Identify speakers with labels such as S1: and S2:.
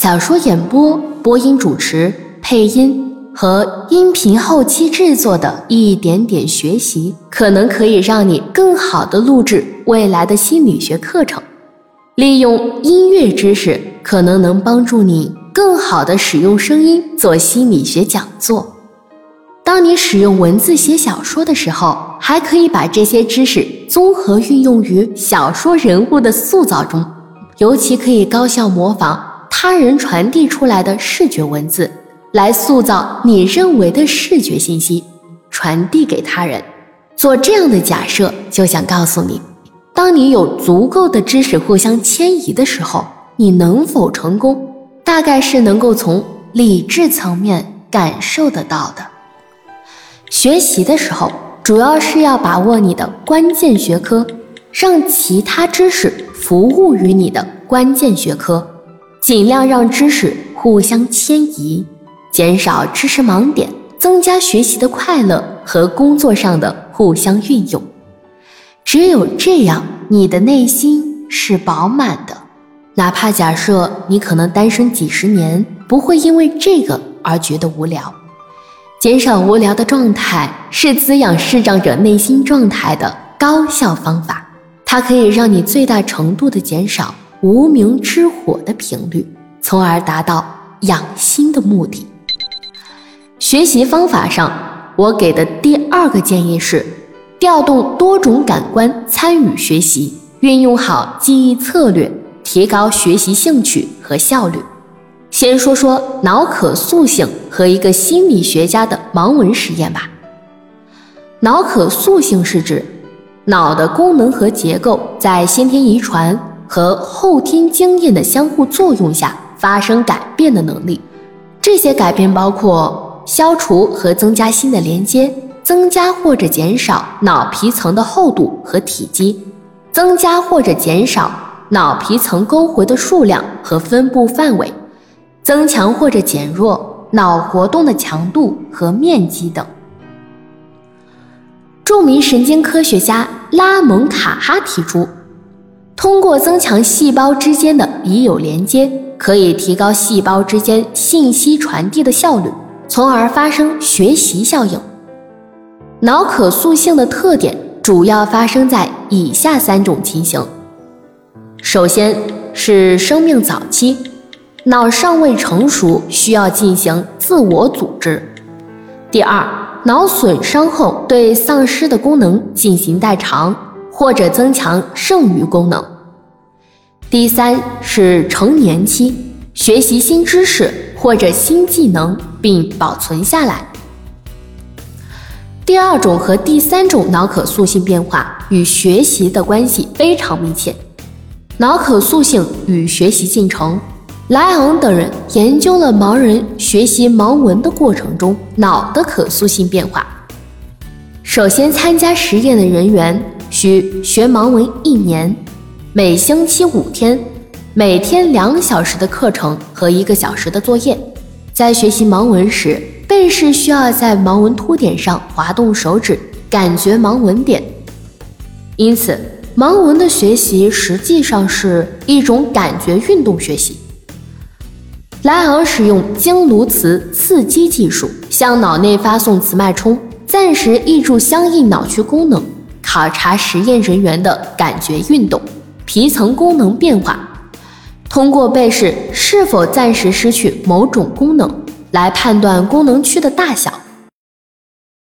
S1: 小说演播、播音主持、配音和音频后期制作的一点点学习，可能可以让你更好的录制未来的心理学课程。利用音乐知识，可能能帮助你更好的使用声音做心理学讲座。当你使用文字写小说的时候，还可以把这些知识综合运用于小说人物的塑造中，尤其可以高效模仿他人传递出来的视觉文字，来塑造你认为的视觉信息，传递给他人。做这样的假设，就想告诉你，当你有足够的知识互相迁移的时候，你能否成功，大概是能够从理智层面感受得到的。学习的时候，主要是要把握你的关键学科，让其他知识服务于你的关键学科，尽量让知识互相迁移，减少知识盲点，增加学习的快乐和工作上的互相运用。只有这样，你的内心是饱满的。哪怕假设你可能单身几十年，不会因为这个而觉得无聊。减少无聊的状态是滋养视障者内心状态的高效方法，它可以让你最大程度的减少无名之火的频率，从而达到养心的目的。学习方法上，我给的第二个建议是，调动多种感官参与学习，运用好记忆策略，提高学习兴趣和效率。先说说脑可塑性和一个心理学家的盲文实验吧。脑可塑性是指脑的功能和结构在先天遗传和后天经验的相互作用下发生改变的能力。这些改变包括消除和增加新的连接，增加或者减少脑皮层的厚度和体积，增加或者减少脑皮层沟回的数量和分布范围。增强或者减弱脑活动的强度和面积等。著名神经科学家拉蒙卡哈提出，通过增强细胞之间的已有连接，可以提高细胞之间信息传递的效率，从而发生学习效应。脑可塑性的特点主要发生在以下三种情形：首先是生命早期。脑尚未成熟，需要进行自我组织。第二，脑损伤后对丧失的功能进行代偿，或者增强剩余功能。第三是成年期，学习新知识或者新技能并保存下来。第二种和第三种脑可塑性变化与学习的关系非常密切。脑可塑性与学习进程。莱昂等人研究了盲人学习盲文的过程中脑的可塑性变化。首先，参加实验的人员需学盲文一年，每星期五天，每天两小时的课程和一个小时的作业。在学习盲文时，背试需要在盲文凸点上滑动手指，感觉盲文点。因此，盲文的学习实际上是一种感觉运动学习。莱昂使用经颅磁刺激技术，向脑内发送磁脉冲，暂时抑制相应脑区功能，考察实验人员的感觉运动、皮层功能变化。通过被试是否暂时失去某种功能，来判断功能区的大小。